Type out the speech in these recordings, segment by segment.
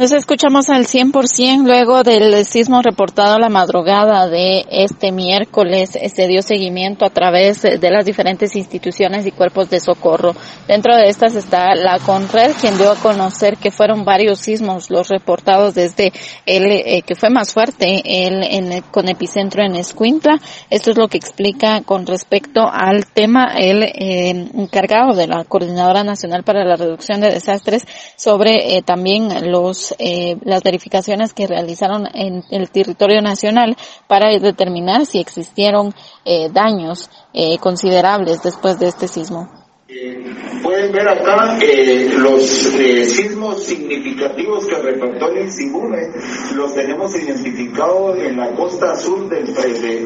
Nos escuchamos al 100% luego del sismo reportado la madrugada de este miércoles. Se dio seguimiento a través de las diferentes instituciones y cuerpos de socorro. Dentro de estas está la CONRED, quien dio a conocer que fueron varios sismos los reportados desde el eh, que fue más fuerte, el en, con epicentro en Escuintla. Esto es lo que explica con respecto al tema el eh, encargado de la Coordinadora Nacional para la Reducción de Desastres sobre eh, también los eh, las verificaciones que realizaron en el territorio nacional para determinar si existieron eh, daños eh, considerables después de este sismo. Pueden ver acá eh, los eh, sismos significativos que reportó el INSIBUME, los tenemos identificados en la costa sur del,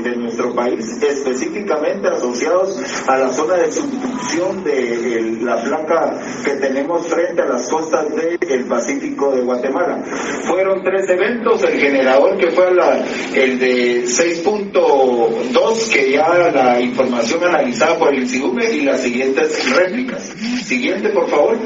de, nuestro país, específicamente asociados a la zona de subducción de la placa que tenemos frente a las costas del Pacífico de Guatemala. Fueron tres eventos, el generador que fue la, el de 6.2, que ya la información analizada por el INSIBUME y las siguientes réplicas. Siguiente, por favor.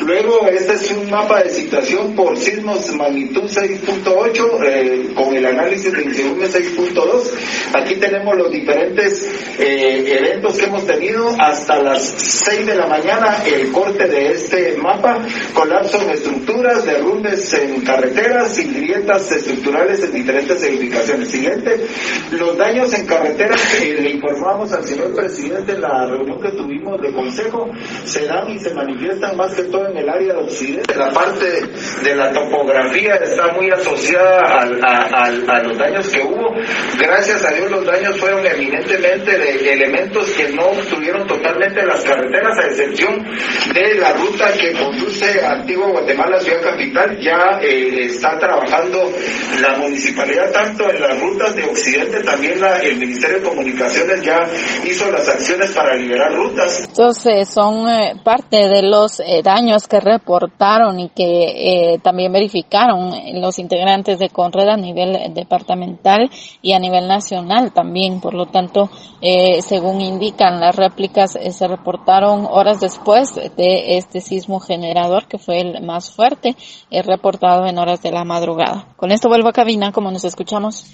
Luego, este es un mapa de situación por sismos magnitud 6.8 eh, con el análisis de incertidumbre 6.2. Aquí tenemos los diferentes eh, eventos que hemos tenido hasta las 6 de la mañana, el corte de este mapa, colapso en estructuras, derrumbes en carreteras y grietas estructurales en diferentes edificaciones. Siguiente, los daños en carreteras le informamos al señor presidente en la reunión que tuvimos de consejo se dan y se manifiestan más que todo en el área de occidente. La parte de la topografía está muy asociada a, a, a, los daños que hubo. Gracias a Dios los daños fueron eminentemente de elementos que no obtuvieron totalmente las carreteras, a excepción de la ruta que conduce a Antigua Guatemala, ciudad capital. Ya eh, está trabajando la municipalidad tanto en las rutas de occidente, también la, el Ministerio de Comunicaciones ya hizo las acciones para liberar rutas. Entonces son eh, parte de los eh, daños que reportaron y que eh, también verificaron los integrantes de Conred a nivel departamental y a nivel nacional también. Por lo tanto, eh, según indican las réplicas, eh, se reportaron horas después de este sismo generador que fue el más fuerte, reportado en horas de la madrugada. Con esto vuelvo a cabina, como nos escuchamos.